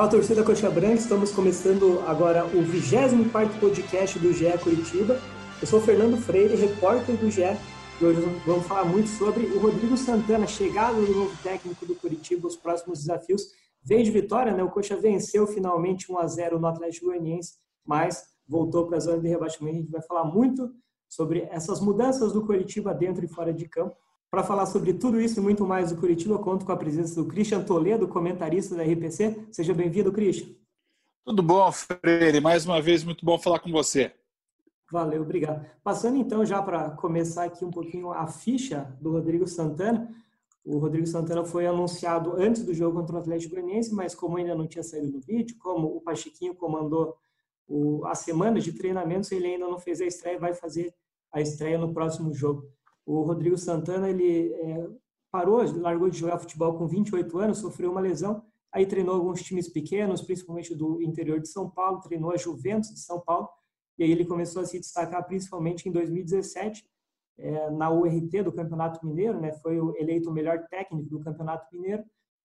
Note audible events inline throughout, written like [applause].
Fala torcida Coxa Branca, estamos começando agora o 24 podcast do GE Curitiba. Eu sou Fernando Freire, repórter do GE, e hoje vamos falar muito sobre o Rodrigo Santana, chegada do novo técnico do Curitiba, os próximos desafios. Veio de vitória, né? O Coxa venceu finalmente 1 a 0 no Atlético Goianiense, mas voltou para a zona de rebaixamento. A gente vai falar muito sobre essas mudanças do Curitiba dentro e fora de campo. Para falar sobre tudo isso e muito mais do Curitiba, conto com a presença do Christian Toledo, comentarista da RPC. Seja bem-vindo, Christian. Tudo bom, Freire? Mais uma vez, muito bom falar com você. Valeu, obrigado. Passando então já para começar aqui um pouquinho a ficha do Rodrigo Santana. O Rodrigo Santana foi anunciado antes do jogo contra o Atlético Goianiense, mas como ainda não tinha saído no vídeo, como o Pachequinho comandou o, a semana de treinamentos, ele ainda não fez a estreia, vai fazer a estreia no próximo jogo. O Rodrigo Santana, ele é, parou, largou de jogar futebol com 28 anos, sofreu uma lesão, aí treinou alguns times pequenos, principalmente do interior de São Paulo, treinou a Juventus de São Paulo, e aí ele começou a se destacar principalmente em 2017, é, na URT do Campeonato Mineiro, né? foi eleito o melhor técnico do Campeonato Mineiro,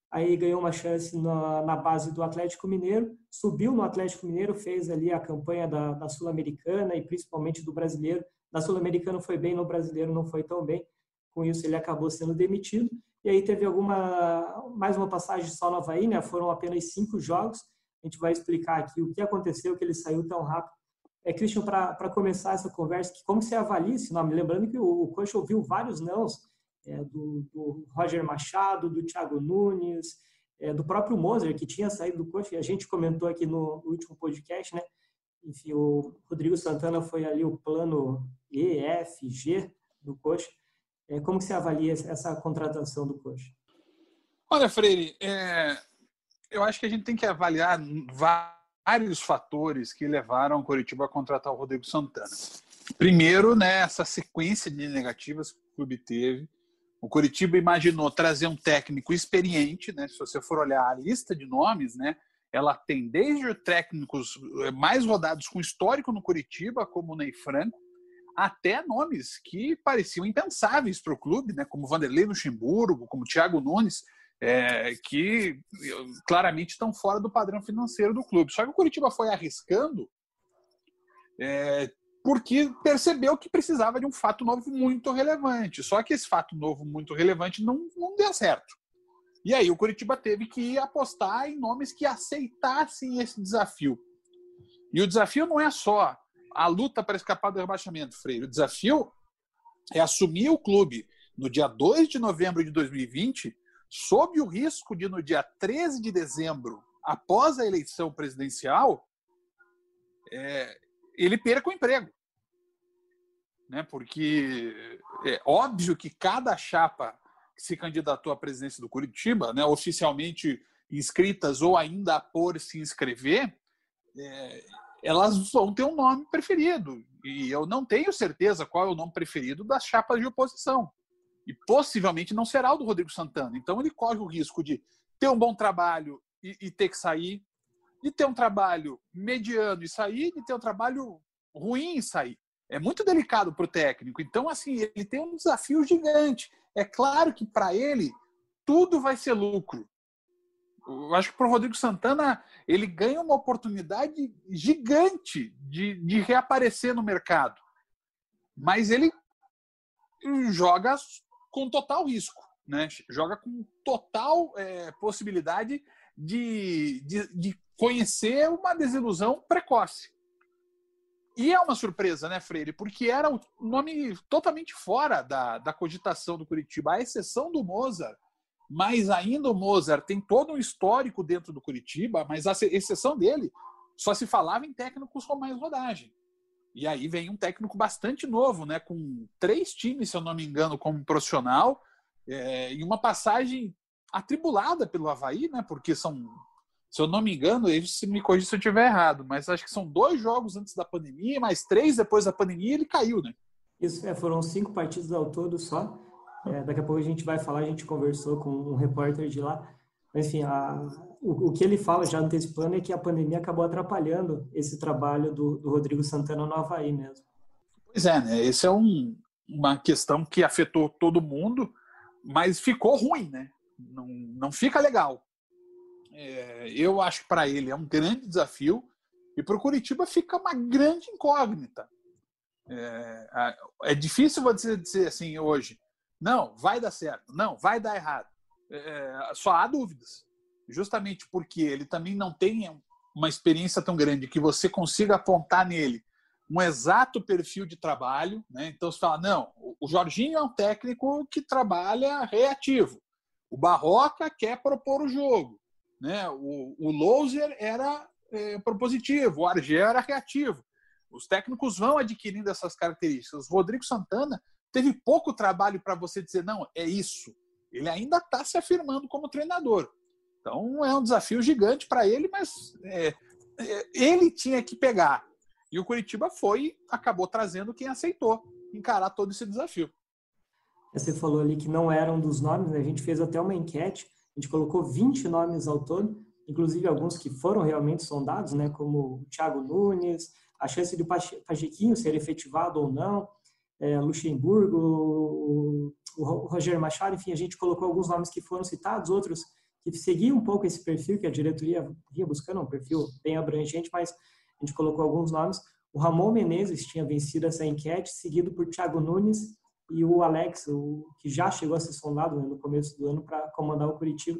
aí ganhou uma chance na, na, base do Atlético Mineiro, subiu no Atlético Mineiro, fez ali a campanha da, da Sul-Americana e principalmente do Brasileiro, na Sul-Americana foi bem, no Brasileiro não foi tão bem. Com isso, ele acabou sendo demitido. E aí teve alguma mais uma passagem só no Havaí, né? Foram apenas cinco jogos. A gente vai explicar aqui o que aconteceu, que ele saiu tão rápido. É, Christian, para começar essa conversa, como você avalia esse nome? Lembrando que o, o coach ouviu vários nãos é, do, do, Roger Machado, do Thiago Nunes, é, do próprio Moser, que tinha saído do coach, e a gente comentou aqui no, no último podcast, né? Enfim, o Rodrigo Santana foi ali o plano E, F, G do Coxa. É, como que você avalia essa contratação do Coxa? Olha, Freire, é, eu acho que a gente tem que avaliar vários fatores que levaram o Curitiba a contratar o Rodrigo Santana. Primeiro, né, essa sequência de negativas que o clube teve. O Curitiba imaginou trazer um técnico experiente, né? Se você for olhar a lista de nomes, né, ela tem desde técnicos eh, mais rodados com histórico no Curitiba, como o Ney Franco, até nomes que pareciam impensáveis para o clube, né, como Vanderlei Luxemburgo, como Thiago Nunes, é, que eh, claramente estão fora do padrão financeiro do clube. Só que o Curitiba foi arriscando é, porque percebeu que precisava de um fato novo muito relevante. Só que esse fato novo muito relevante não, não deu certo. E aí o Curitiba teve que apostar em nomes que aceitassem esse desafio. E o desafio não é só a luta para escapar do rebaixamento, Freire. O desafio é assumir o clube no dia 2 de novembro de 2020, sob o risco de, no dia 13 de dezembro, após a eleição presidencial, é, ele perca o emprego. Né? Porque é óbvio que cada chapa se candidatou à presidência do Curitiba, né, oficialmente inscritas ou ainda por se inscrever, é, elas vão ter um nome preferido. E eu não tenho certeza qual é o nome preferido das chapas de oposição. E possivelmente não será o do Rodrigo Santana. Então ele corre o risco de ter um bom trabalho e, e ter que sair, de ter um trabalho mediano e sair, de ter um trabalho ruim e sair. É muito delicado para o técnico. Então, assim, ele tem um desafio gigante. É claro que para ele tudo vai ser lucro. Eu acho que para o Rodrigo Santana ele ganha uma oportunidade gigante de, de reaparecer no mercado. Mas ele joga com total risco, né? joga com total é, possibilidade de, de, de conhecer uma desilusão precoce. E é uma surpresa, né, Freire? Porque era um nome totalmente fora da, da cogitação do Curitiba, à exceção do Mozart. Mas ainda o Mozart tem todo um histórico dentro do Curitiba, mas a exceção dele só se falava em técnicos com mais rodagem. E aí vem um técnico bastante novo, né, com três times, se eu não me engano, como profissional, é, e uma passagem atribulada pelo Havaí, né, porque são se eu não me engano, ele se me corrija se eu estiver errado, mas acho que são dois jogos antes da pandemia, mais três depois da pandemia, ele caiu, né? Isso, é, foram cinco partidas ao todo só. É, daqui a pouco a gente vai falar, a gente conversou com um repórter de lá. Enfim, a, o, o, que ele fala já antecipando é que a pandemia acabou atrapalhando esse trabalho do, do Rodrigo Santana no Havaí mesmo. Pois é, né? Esse é um, uma questão que afetou todo mundo, mas ficou ruim, né? Não, não fica legal É, eu acho que para ele é um grande desafio e para o Curitiba fica uma grande incógnita. É, é difícil você dizer assim hoje, não, vai dar certo, não, vai dar errado. É, só há dúvidas, justamente porque ele também não tem uma experiência tão grande que você consiga apontar nele um exato perfil de trabalho. Né? Então você fala, não, o Jorginho é um técnico que trabalha reativo. O Barroca quer propor o jogo. Né? O, o era é, propositivo, o Argel era reativo. Os técnicos vão adquirindo essas características. O Rodrigo Santana teve pouco trabalho para você dizer, não, é isso. Ele ainda está se afirmando como treinador. Então é um desafio gigante para ele, mas é, é, ele tinha que pegar. E o Curitiba foi, acabou trazendo quem aceitou encarar todo esse desafio. Você falou ali que não eram dos nomes, né? a gente fez até uma enquete, a gente colocou 20 nomes ao todo, inclusive alguns que foram realmente sondados, né? como o Thiago Nunes, a chance de o Pachequinho ser efetivado ou não, é, Luxemburgo, o, o Roger Machado, enfim, a gente colocou alguns nomes que foram citados, outros que seguiam um pouco esse perfil que a diretoria vinha buscando, um perfil bem abrangente, mas a gente colocou alguns nomes. O Ramon Menezes tinha vencido essa enquete, seguido por Thiago Nunes e o Alex, o, que já chegou a ser sondado né, no começo do ano para comandar o Curitiba.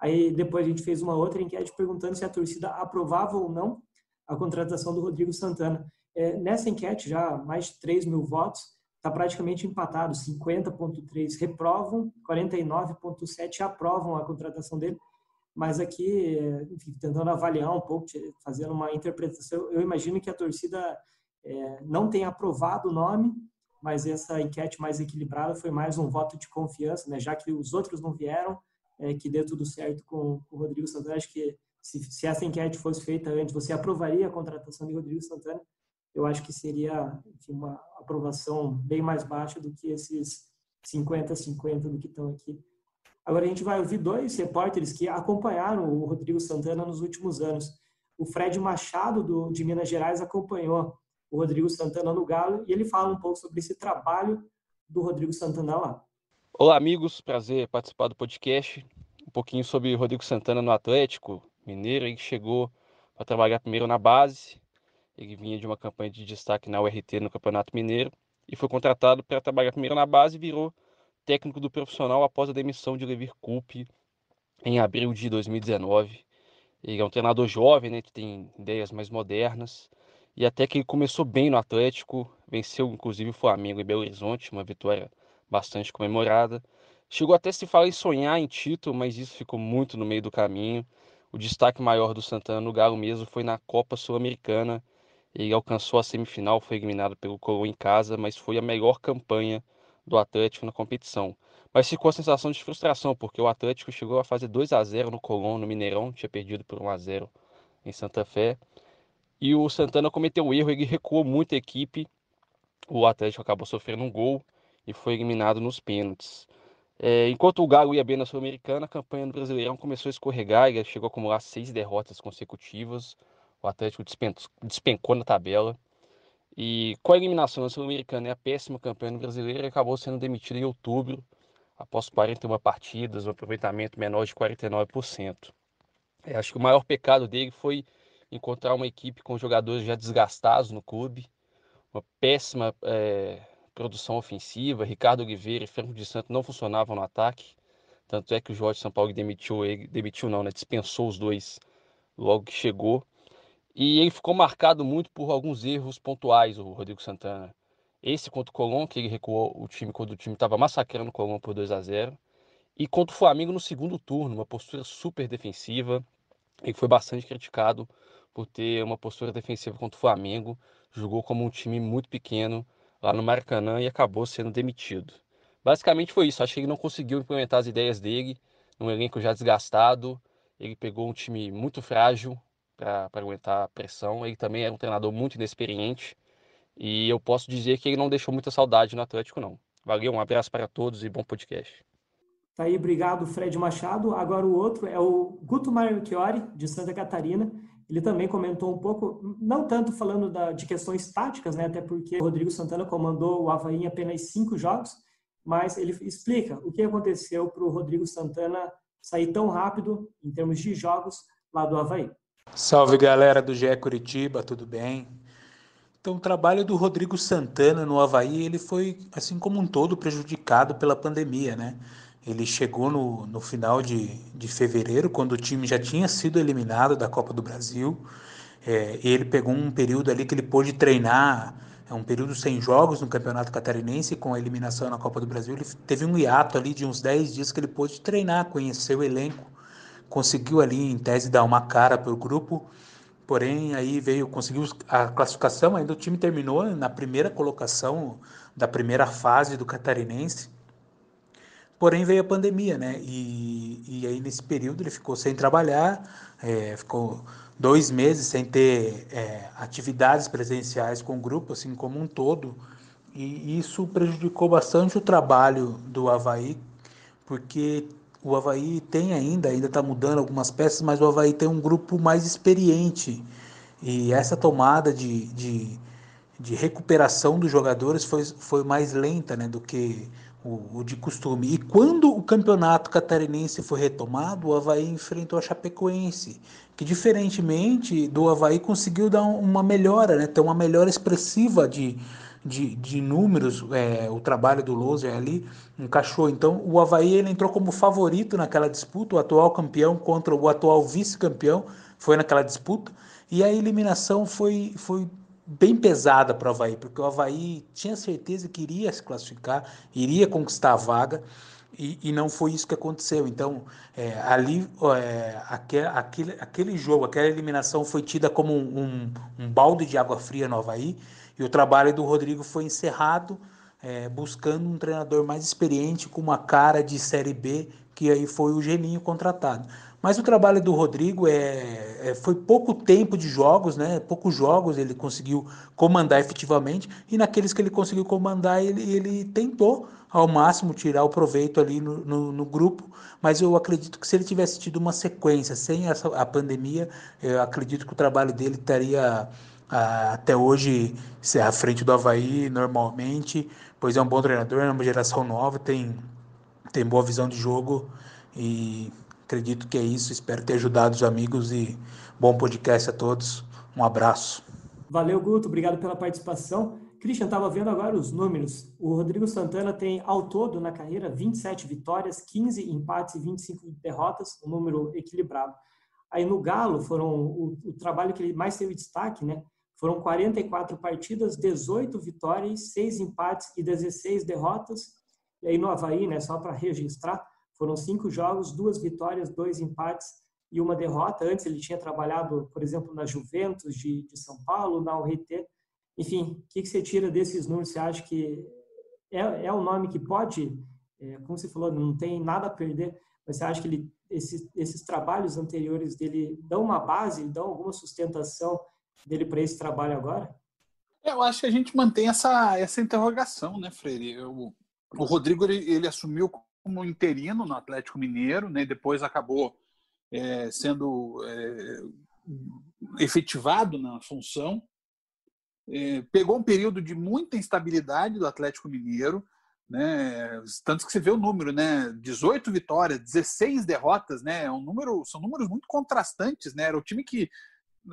Aí depois a gente fez uma outra enquete perguntando se a torcida aprovava ou não a contratação do Rodrigo Santana. É, nessa enquete, já mais de 3 mil votos, está praticamente empatado. 50,3 reprovam, 49,7 aprovam a contratação dele. Mas aqui, enfim, tentando avaliar um pouco, fazendo uma interpretação, eu imagino que a torcida é, não tenha aprovado o nome, mas essa enquete mais equilibrada foi mais um voto de confiança, né? já que os outros não vieram, é, que deu tudo certo com, com o Rodrigo Santana. Acho que se, se essa enquete fosse feita antes, você aprovaria a contratação de Rodrigo Santana? Eu acho que seria enfim, uma aprovação bem mais baixa do que esses 50-50 do que estão aqui. Agora a gente vai ouvir dois repórteres que acompanharam o Rodrigo Santana nos últimos anos. O Fred Machado, do, de Minas Gerais, acompanhou o Rodrigo Santana no Galo e ele fala um pouco sobre esse trabalho do Rodrigo Santana lá. Olá, amigos. Prazer participar do podcast. Um pouquinho sobre o Rodrigo Santana no Atlético Mineiro. Ele chegou para trabalhar primeiro na base. Ele vinha de uma campanha de destaque na URT no Campeonato Mineiro e foi contratado para trabalhar primeiro na base e virou técnico do profissional após a demissão de Levir Coupe em abril de 2019. Ele é um treinador jovem, né, que tem ideias mais modernas e até que ele começou bem no Atlético, venceu inclusive o Flamengo em Belo Horizonte, uma vitória bastante comemorada. Chegou até se falar em sonhar em título, mas isso ficou muito no meio do caminho. O destaque maior do Santana no Galo mesmo foi na Copa Sul-Americana. Ele alcançou a semifinal, foi eliminado pelo Colo em casa, mas foi a melhor campanha do Atlético na competição. Mas ficou a sensação de frustração, porque o Atlético chegou a fazer 2 a 0 no Colón, no Mineirão, tinha perdido por 1 a 0 em Santa Fé. E o Santana cometeu um erro, ele recuou muito a equipe. O Atlético acabou sofrendo um gol e foi eliminado nos pênaltis. É, enquanto o Galo ia bem na Sul-Americana, a campanha do Brasileirão começou a escorregar, ele chegou a acumular seis derrotas consecutivas. O Atlético despencou na tabela. E com a eliminação da Sul-Americana e a péssima campanha no brasileiro, ele acabou sendo demitido em outubro, após 41 partidas, um aproveitamento menor de 49%. É, acho que o maior pecado dele foi encontrar uma equipe com jogadores já desgastados no clube, uma péssima é, produção ofensiva. Ricardo Oliveira e Franco de Santo não funcionavam no ataque. Tanto é que o Jorge São Paulo demitiu ele, demitiu não, né? Dispensou os dois logo que chegou. E ele ficou marcado muito por alguns erros pontuais, o Rodrigo Santana. Esse contra o Colón, que ele recuou o time quando o time estava massacrando o Colón por 2 a 0 E contra o Flamengo no segundo turno, uma postura super defensiva. Ele foi bastante criticado por ter uma postura defensiva contra o Flamengo. Jogou como um time muito pequeno lá no Maracanã e acabou sendo demitido. Basicamente foi isso. Acho que ele não conseguiu implementar as ideias dele num elenco já desgastado. Ele pegou um time muito frágil, para aguentar a pressão. Ele também era um treinador muito inexperiente e eu posso dizer que ele não deixou muita saudade no Atlético, não. Valeu, um abraço para todos e bom podcast. Tá aí, obrigado, Fred Machado. Agora o outro é o Guto Marchiori, de Santa Catarina. Ele também comentou um pouco, não tanto falando da, de questões táticas, né, até porque o Rodrigo Santana comandou o Havaí em apenas cinco jogos, mas ele explica o que aconteceu para o Rodrigo Santana sair tão rápido em termos de jogos lá do Havaí. Salve galera do GE Curitiba, tudo bem? Então, o trabalho do Rodrigo Santana no Havaí, ele foi, assim como um todo, prejudicado pela pandemia, né? Ele chegou no, no final de, de fevereiro, quando o time já tinha sido eliminado da Copa do Brasil. É, ele pegou um período ali que ele pôde treinar, é um período sem jogos no Campeonato Catarinense, com a eliminação na Copa do Brasil. Ele teve um hiato ali de uns 10 dias que ele pôde treinar, conhecer o elenco, conseguiu ali, em tese, dar uma cara para o grupo. Porém, aí veio, conseguiu a classificação, ainda o time terminou na primeira colocação da primeira fase do Catarinense. Porém, veio a pandemia, né? E, e aí, nesse período, ele ficou sem trabalhar, é, ficou dois meses sem ter é, atividades presenciais com o grupo, assim como um todo. E isso prejudicou bastante o trabalho do Havaí, porque o Havaí tem ainda, ainda está mudando algumas peças, mas o Havaí tem um grupo mais experiente. E essa tomada de, de, de recuperação dos jogadores foi, foi mais lenta né, do que o, o, de costume. E quando o campeonato catarinense foi retomado, o Havaí enfrentou a Chapecoense, que diferentemente do Havaí conseguiu dar uma melhora, né, ter uma melhora expressiva de, de, de números, é, o trabalho do Loser ali encaixou. Então o Havaí ele entrou como favorito naquela disputa, o atual campeão contra o atual vice-campeão foi naquela disputa. E a eliminação foi, foi bem pesada para o Havaí, porque o Havaí tinha certeza que iria se classificar, iria conquistar a vaga, e, e não foi isso que aconteceu. Então, é, ali, é, aquele, aquele, aquele jogo, aquela eliminação foi tida como um, um, um, balde de água fria no Havaí, e o trabalho do Rodrigo foi encerrado, é, buscando um treinador mais experiente, com uma cara de Série B, que aí foi o Geninho contratado. Mas o trabalho do Rodrigo é, é, foi pouco tempo de jogos, né? Poucos jogos ele conseguiu comandar efetivamente e naqueles que ele conseguiu comandar ele, ele tentou ao máximo tirar o proveito ali no, no, no, grupo. Mas eu acredito que se ele tivesse tido uma sequência sem essa, a pandemia, eu acredito que o trabalho dele estaria ah, até hoje à frente do Havaí normalmente, pois é um bom treinador, é uma geração nova, tem, tem boa visão de jogo e Acredito que é isso. Espero ter ajudado os amigos e bom podcast a todos. Um abraço. Valeu, Guto. Obrigado pela participação. Christian, estava vendo agora os números. O Rodrigo Santana tem, ao todo, na carreira, 27 vitórias, 15 empates e 25 derrotas, um número equilibrado. Aí no Galo, foram o, o trabalho que ele mais teve destaque, né? Foram 44 partidas, 18 vitórias, 6 empates e 16 derrotas. E aí no Havaí, né, só para registrar, foram cinco jogos, duas vitórias, dois empates e uma derrota. Antes ele tinha trabalhado, por exemplo, na Juventus de, de São Paulo, na URT. Enfim, o que, que, você tira desses números? Você acha que é, é um nome que pode, é, como você falou, não tem nada a perder, mas você acha que ele, esses, esses trabalhos anteriores dele dão uma base, dão alguma sustentação dele para esse trabalho agora? Eu acho que a gente mantém essa, essa interrogação, né, Freire? Eu, o Rodrigo ele, ele assumiu como interino no Atlético Mineiro, né? depois acabou é, sendo é, efetivado na função. É, pegou um período de muita instabilidade do Atlético Mineiro, né? Tanto que você vê o número, né? 18 vitórias, 16 derrotas, né? É um número, são números muito contrastantes, né? Era o time que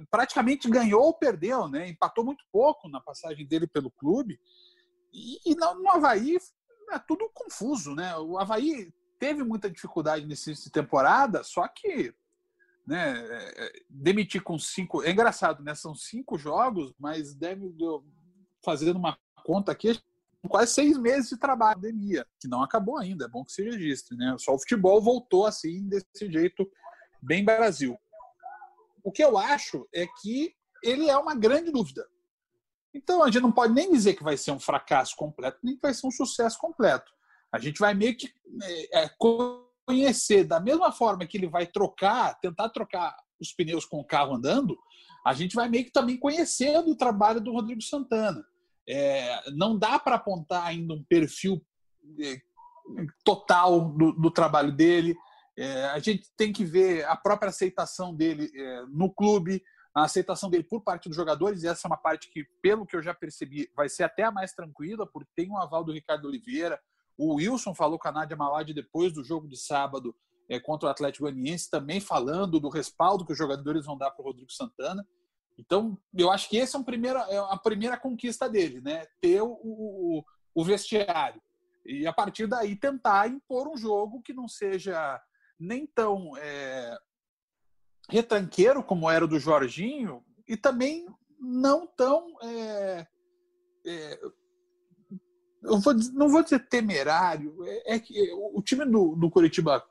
praticamente ganhou ou perdeu, né? Empatou muito pouco na passagem dele pelo clube. E, e no, Havaí é tudo confuso, né? O Havaí teve muita dificuldade nesse temporada, só que né, é, é, demitir com cinco. É engraçado, né? São cinco jogos, mas deve fazendo uma conta aqui, quase seis meses de trabalho de pandemia, que não acabou ainda, é bom que se registre, né? Só o futebol voltou assim, desse jeito, bem Brasil. O que eu acho é que ele é uma grande dúvida. Então a gente não pode nem dizer que vai ser um fracasso completo, nem que vai ser um sucesso completo. A gente vai meio que é, é, conhecer da mesma forma que ele vai trocar, tentar trocar os pneus com o carro andando, a gente vai meio que também conhecendo o trabalho do Rodrigo Santana. É, não dá para apontar ainda um perfil é, total do, do trabalho dele. É, a gente tem que ver a própria aceitação dele é, no clube, a aceitação dele por parte dos jogadores, e essa é uma parte que, pelo que eu já percebi, vai ser até a mais tranquila, porque tem um aval do Ricardo Oliveira. O Wilson falou com a Nádia Malad depois do jogo de sábado, é, contra o Atlético Goianiense, também falando do respaldo que os jogadores vão dar para o Rodrigo Santana. Então, eu acho que essa é, um primeira, é a primeira conquista dele, né? Ter o, o, o vestiário. E a partir daí tentar impor um jogo que não seja nem tão é, retranqueiro como era o do Jorginho e também não tão é, é, eu vou, não vou dizer temerário é, é que o time do, do Curitiba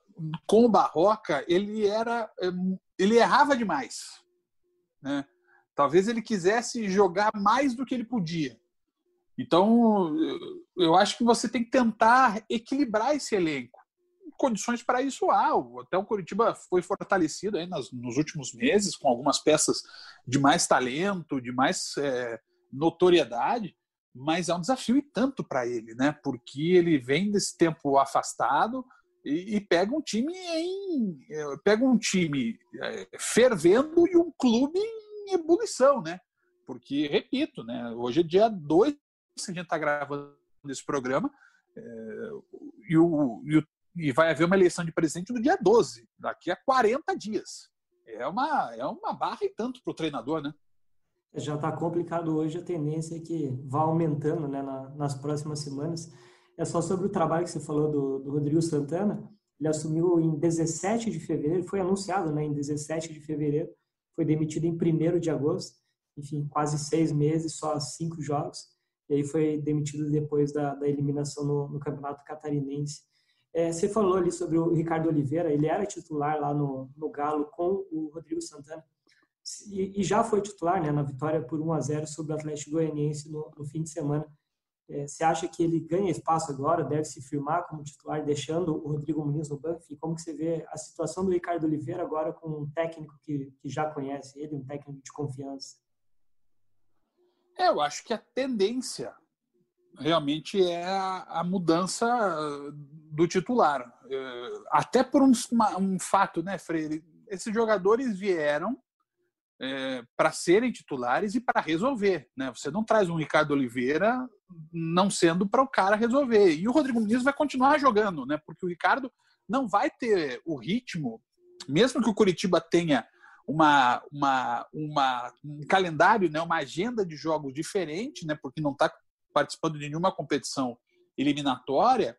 com o Barroca ele era é, ele errava demais né? talvez ele quisesse jogar mais do que ele podia então eu acho que você tem que tentar equilibrar esse elenco condições para isso há. Até o Curitiba foi fortalecido aí nas, nos últimos meses com algumas peças de mais talento, de mais é, notoriedade, mas é um desafio e tanto para ele, né? Porque ele vem desse tempo afastado e, e pega um time em é, pega um time é, fervendo e um clube em ebulição, né? Porque repito, né? Hoje é dia 2 que a gente está gravando esse programa. É, e, o, e o e vai haver uma eleição de presidente no dia 12, daqui a 40 dias. É uma, é uma barra e tanto para o treinador, né? Já está complicado hoje, a tendência é que vá aumentando né, na, nas próximas semanas. É só sobre o trabalho que você falou do, do Rodrigo Santana. Ele assumiu em 17 de fevereiro, foi anunciado né, em 17 de fevereiro, foi demitido em 1 de agosto. Enfim, quase seis meses, só cinco jogos. E aí foi demitido depois da, da eliminação no, no Campeonato Catarinense. É, você falou ali sobre o Ricardo Oliveira, ele era titular lá no, no Galo com o Rodrigo Santana e, e, já foi titular né, na vitória por 1 a 0 sobre o Atlético Goianiense no, no fim de semana. É, você acha que ele ganha espaço agora, deve se firmar como titular, deixando o Rodrigo Muniz no banco? E como que você vê a situação do Ricardo Oliveira agora com um técnico que, que já conhece ele, um técnico de confiança? É, eu acho que a tendência realmente é a, a mudança do titular. É, até por um, um, fato, né, Freire? Esses jogadores vieram é, para serem titulares e para resolver. Né? Você não traz um Ricardo Oliveira não sendo para o cara resolver. E o Rodrigo Muniz vai continuar jogando, né? porque o Ricardo não vai ter o ritmo, mesmo que o Curitiba tenha uma, uma, uma, um calendário, né, uma agenda de jogos diferente, né, porque não está participando de nenhuma competição eliminatória,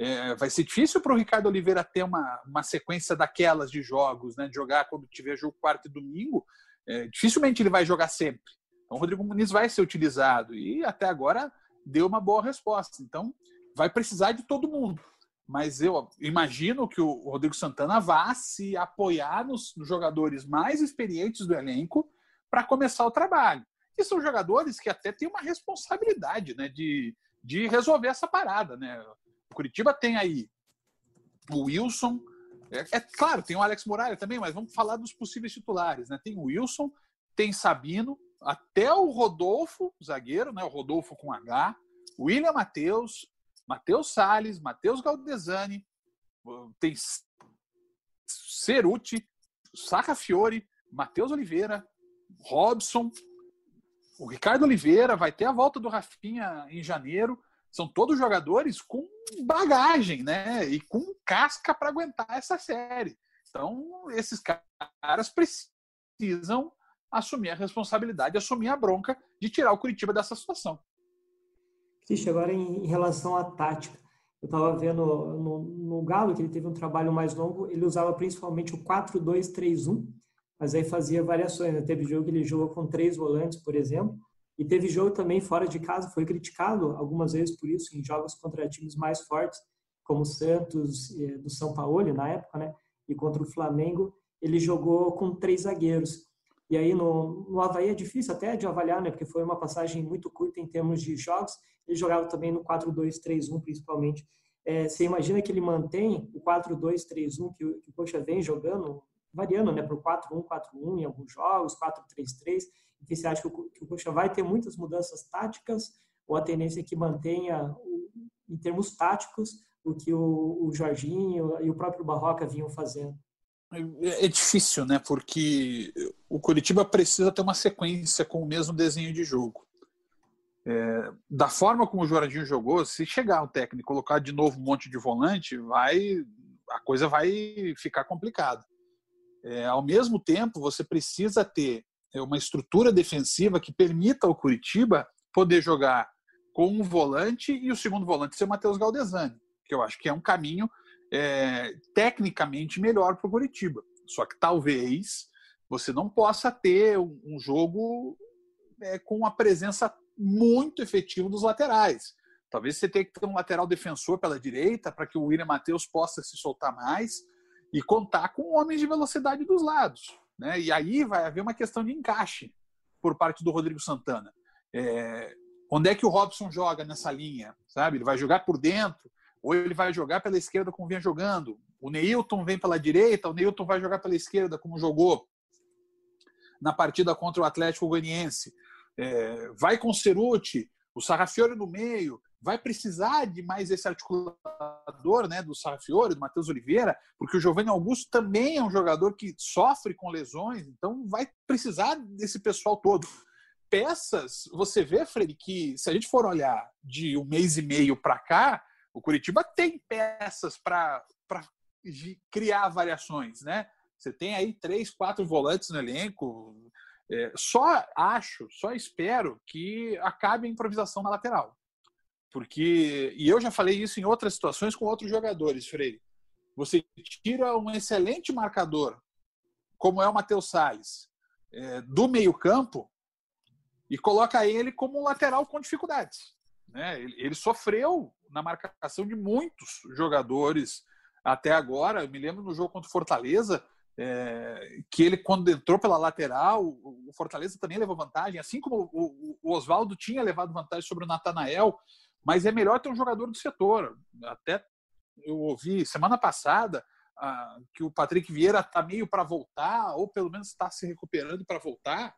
é, vai ser difícil para o Ricardo Oliveira ter uma, uma sequência daquelas de jogos, né, de jogar quando tiver jogo quarto e domingo. É, dificilmente ele vai jogar sempre. Então, o Rodrigo Muniz vai ser utilizado e até agora deu uma boa resposta. Então, vai precisar de todo mundo. Mas eu imagino que o Rodrigo Santana vá se apoiar nos, nos jogadores mais experientes do elenco para começar o trabalho que são jogadores que até têm uma responsabilidade né, de, de resolver essa parada. Né? O Curitiba tem aí o Wilson, é, é, claro, tem o Alex Muralha também, mas vamos falar dos possíveis titulares. Né? Tem o Wilson, tem Sabino, até o Rodolfo, zagueiro, né? o Rodolfo com H, William Matheus, Matheus Salles, Matheus Galdesani, tem Ceruti, Saca Fiore, Matheus Oliveira, Robson, o Ricardo Oliveira vai ter a volta do Rafinha em janeiro. São todos jogadores com bagagem, né? E com casca para aguentar essa série. Então, esses caras precisam assumir a responsabilidade, assumir a bronca de tirar o Curitiba dessa situação. Cristian, agora em relação à tática, eu estava vendo no, no, Galo que ele teve um trabalho mais longo, ele usava principalmente o 4-2-3-1, mas aí fazia variações. Né? Teve jogo que ele jogou com três volantes, por exemplo, e teve jogo também fora de casa, foi criticado algumas vezes por isso, em jogos contra times mais fortes, como o Santos, eh, do São Paulo, na época, né? E contra o Flamengo, ele jogou com três zagueiros. E aí no, no Havaí é difícil até de avaliar, né? Porque foi uma passagem muito curta em termos de jogos. Ele jogava também no 4-2-3-1, principalmente. É, você imagina que ele mantém o 4-2-3-1 que, que o Coxa vem jogando variando né, para o 4-1-4-1 em alguns jogos, 4-3-3. Enfim, você acha que o, que o Coxa vai ter muitas mudanças táticas ou a tendência é que mantenha, em termos táticos, o que o, o Jorginho e o próprio Barroca vinham fazendo? É, é difícil, né? Porque o Curitiba precisa ter uma sequência com o mesmo desenho de jogo. É, da forma como o Jorginho jogou, se chegar um técnico e colocar de novo um monte de volante, vai a coisa vai ficar complicada. É, ao mesmo tempo, você precisa ter é, uma estrutura defensiva que permita ao Curitiba poder jogar com um volante e o segundo volante ser o Matheus Galdesani, que eu acho que é um caminho é, tecnicamente melhor para o Curitiba. Só que talvez você não possa ter um, um jogo é, com a presença muito efetiva dos laterais. Talvez você tenha que ter um lateral defensor pela direita para que o William Matheus possa se soltar mais e contar com homens de velocidade dos lados. Né? E aí vai haver uma questão de encaixe por parte do Rodrigo Santana. É, onde é que o Robson joga nessa linha? Sabe? Ele vai jogar por dentro ou ele vai jogar pela esquerda como vinha jogando? O Neilton vem pela direita, o Neilton vai jogar pela esquerda como jogou na partida contra o Atlético Goianiense. É, vai com o Ceruti, o Sarrafiore no meio, vai precisar de mais esse articulador né, do Sarrafiore, do Matheus Oliveira, porque o Giovanni Augusto também é um jogador que sofre com lesões, então vai precisar desse pessoal todo. Peças, você vê, Freire, que se a gente for olhar de um mês e meio para cá, o Curitiba tem peças para criar variações, né? Você tem aí três, quatro volantes no elenco. É, só acho, só espero que acabe a improvisação na lateral. Porque, e eu já falei isso em outras situações com outros jogadores, Freire. Você tira um excelente marcador, como é o Matheus Salles, é, do meio-campo e coloca ele como um lateral com dificuldades. Né? Ele, ele, sofreu na marcação de muitos jogadores até agora. Eu me lembro no jogo contra o Fortaleza, é, que ele, quando entrou pela lateral, o Fortaleza também levou vantagem, assim como o, o Oswaldo tinha levado vantagem sobre o Natanael mas é melhor ter um jogador do setor. Até eu ouvi semana passada ah, que o Patrick Vieira está meio para voltar, ou pelo menos está se recuperando para voltar.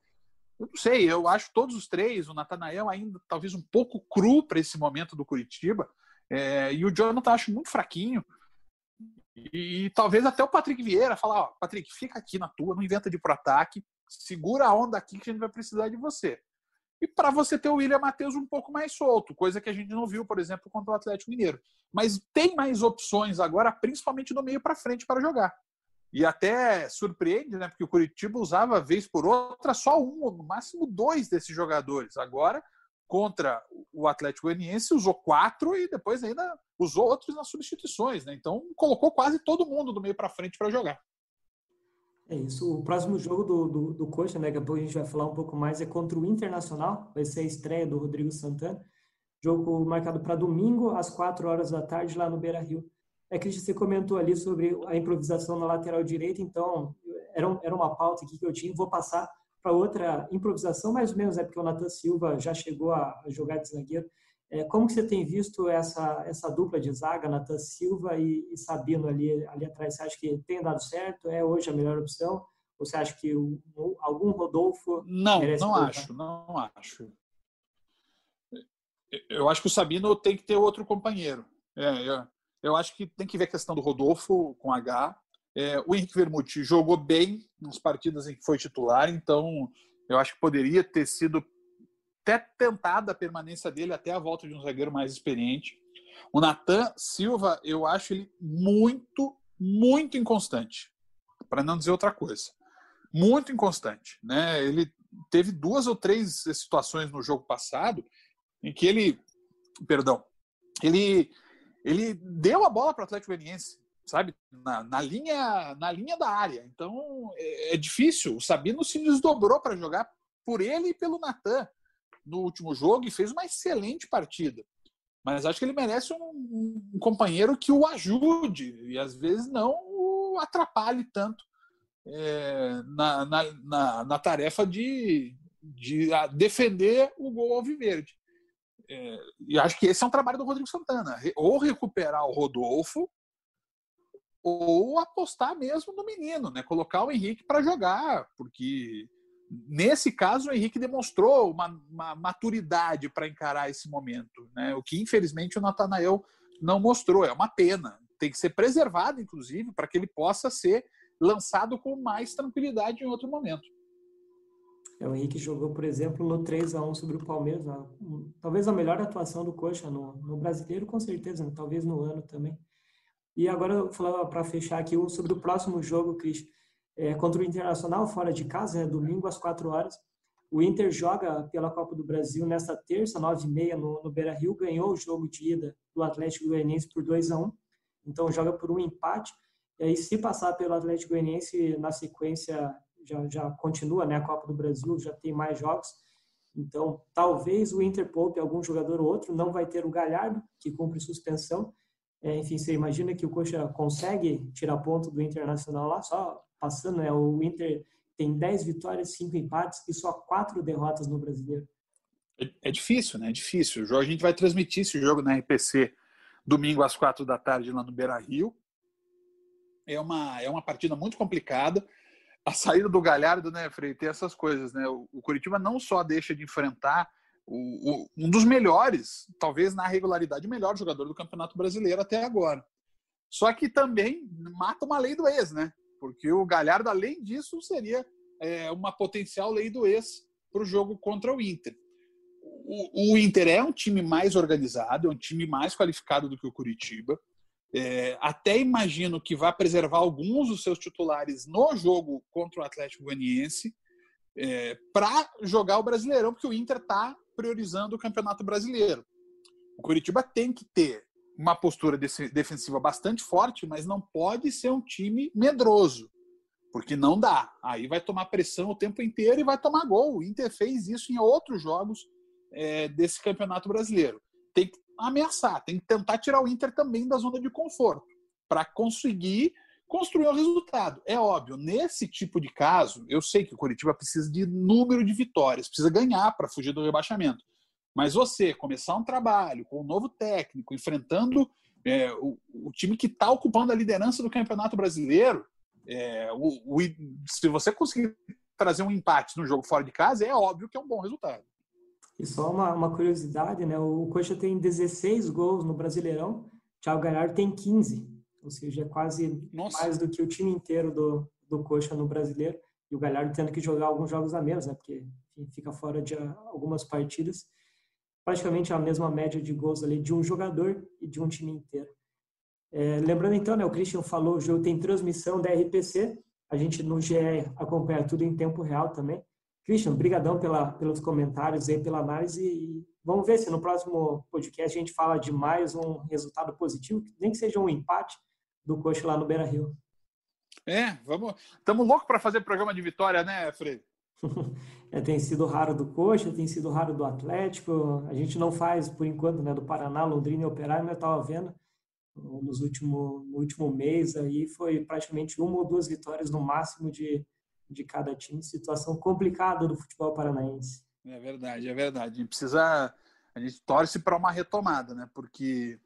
Eu não sei, eu acho todos os três, o Natanael ainda talvez um pouco cru para esse momento do Curitiba, é, e o Jonathan acho muito fraquinho. E, e, talvez até o Patrick Vieira falar, ó, Patrick, fica aqui na tua, não inventa de ir pro ataque, segura a onda aqui que a gente vai precisar de você e para você ter o William Matheus um pouco mais solto, coisa que a gente não viu, por exemplo, contra o Atlético Mineiro. Mas tem mais opções agora, principalmente do meio para frente para jogar. E até surpreende, né? Porque o Curitiba usava vez por outra só um, no máximo dois desses jogadores. Agora, contra o Atlético Goianiense, usou quatro e depois ainda usou outros nas substituições, né? Então colocou quase todo mundo do meio para frente para jogar. É isso. O próximo jogo do, do, do Coxa, né, que depois a gente vai falar um pouco mais, é contra o Internacional. Vai ser a estreia do Rodrigo Santana. Jogo marcado para domingo, às 4 horas da tarde, lá no Beira Rio. É que você comentou ali sobre a improvisação na lateral direita, então era, era uma pauta aqui que eu tinha. Vou passar para outra improvisação, mais ou menos, é porque o Nathan Silva já chegou a jogar de zagueiro. É, como que você tem visto essa, essa dupla de zaga, Natan Silva e, e, Sabino ali, ali atrás? Você acha que tem dado certo? É hoje a melhor opção? Ou você acha que o, algum Rodolfo... Não, não acho, não acho. Eu acho que o Sabino tem que ter outro companheiro. É, eu, eu acho que tem que ver a questão do Rodolfo com H. É, o Henrique Vermuti jogou bem nas partidas em que foi titular, então eu acho que poderia ter sido até tentada a permanência dele até a volta de um zagueiro mais experiente. O Natan Silva, eu acho ele muito, muito inconstante, para não dizer outra coisa. Muito inconstante. Né? Ele teve duas ou três situações no jogo passado em que ele, perdão, ele, ele deu a bola para o Atlético Goianiense, sabe, na, na, linha, na linha da área. Então é, é difícil. O Sabino se desdobrou para jogar por ele e pelo Natan no último jogo e fez uma excelente partida. Mas acho que ele merece um, um companheiro que o ajude e às vezes não o atrapalhe tanto é, na, na, na, na, tarefa de, de defender o gol alviverde. É, e acho que esse é um trabalho do Rodrigo Santana. Ou recuperar o Rodolfo, ou apostar mesmo no menino, né? Colocar o Henrique para jogar, porque Nesse caso, o Henrique demonstrou uma, uma maturidade para encarar esse momento, né? o que infelizmente o Natanael não mostrou. É uma pena. Tem que ser preservado, inclusive, para que ele possa ser lançado com mais tranquilidade em outro momento. É, o Henrique jogou, por exemplo, no 3 a 1 sobre o Palmeiras, talvez a melhor atuação do Coxa no, no brasileiro, com certeza, né? talvez no ano também. E agora, para fechar aqui, sobre o próximo jogo, Cris, é, contra o Internacional, fora de casa, né, domingo às 4 horas. O Inter joga pela Copa do Brasil nesta terça, 9h30, no, no Beira-Rio, ganhou o jogo de ida do Atlético Goianiense por 2 a 1 então joga por um empate. E aí, se passar pelo Atlético Goianiense, na sequência, já, já continua né, a Copa do Brasil, já tem mais jogos. Então, talvez o Inter poupe algum jogador ou outro, não vai ter o Galhardo, que cumpre suspensão. É, enfim, você imagina que o Coxa consegue tirar ponto do Internacional lá, só passando, né? O Inter tem 10 vitórias, 5 empates e só 4 derrotas no Brasileiro. É, é difícil, né? É difícil. A gente vai transmitir esse jogo na RPC domingo às 4 da tarde lá no Beira Rio. É uma, é uma partida muito complicada. A saída do Galhardo, né, Frei, tem essas coisas, né? O, o Curitiba não só deixa de enfrentar o, o, um dos melhores, talvez na regularidade, melhor jogador do Campeonato Brasileiro até agora. Só que também mata uma lei do ex, né? Porque o Galhardo, além disso, seria é, uma potencial lei do ex para o jogo contra o Inter. O, o, Inter é um time mais organizado, é um time mais qualificado do que o Curitiba. É, até imagino que vai preservar alguns dos seus titulares no jogo contra o Atlético Goianiense é, para jogar o Brasileirão, porque o Inter está priorizando o Campeonato Brasileiro. O Curitiba tem que ter uma postura defensiva bastante forte, mas não pode ser um time medroso, porque não dá. Aí vai tomar pressão o tempo inteiro e vai tomar gol. O Inter fez isso em outros jogos é, desse Campeonato Brasileiro. Tem que ameaçar, tem que tentar tirar o Inter também da zona de conforto para conseguir construir o um resultado. É óbvio, nesse tipo de caso, eu sei que o Curitiba precisa de número de vitórias, precisa ganhar para fugir do rebaixamento. Mas você começar um trabalho com um novo técnico, enfrentando é, o, o, time que está ocupando a liderança do Campeonato Brasileiro, é, o, o, se você conseguir trazer um empate no jogo fora de casa, é óbvio que é um bom resultado. E só uma, uma curiosidade, né? O Coxa tem 16 gols no Brasileirão, Thiago Galhardo tem 15, ou seja, é quase Nossa. mais do que o time inteiro do, do Coxa no Brasileiro. E o Galhardo tendo que jogar alguns jogos a menos, né? Porque fica fora de algumas partidas praticamente a mesma média de gols ali de um jogador e de um time inteiro. É, lembrando então, né, o Christian falou, o jogo tem transmissão da RPC, a gente no GE acompanha tudo em tempo real também. Christian, brigadão pela, pelos comentários aí, pela análise e vamos ver se no próximo podcast a gente fala de mais um resultado positivo, nem que seja um empate do Coxa lá no Beira-Rio. É, vamos. Estamos loucos para fazer programa de vitória, né, Fred? [laughs] é, tem sido raro do Coxa, tem sido raro do Atlético. A gente não faz, por enquanto, né, do Paraná, Londrina e Operário, mas eu estava vendo nos último, no último mês aí foi praticamente uma ou duas vitórias no máximo de, de cada time. Situação complicada do futebol paranaense. É verdade, é verdade. A gente precisa, a gente torce para uma retomada, né? Porque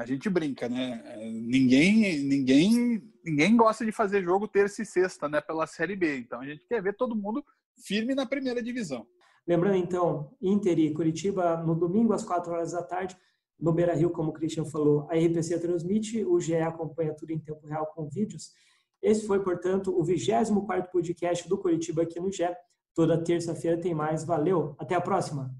a gente brinca, né? Ninguém, ninguém, ninguém gosta de fazer jogo terça e sexta, né? Pela Série B. Então a gente quer ver todo mundo firme na primeira divisão. Lembrando então, Inter e Curitiba no domingo às 4 horas da tarde, no Beira Rio, como o Christian falou, a RPC transmite, o GE acompanha tudo em tempo real com vídeos. Esse foi, portanto, o 24 podcast do Curitiba aqui no GE. Toda terça-feira tem mais. Valeu, até a próxima!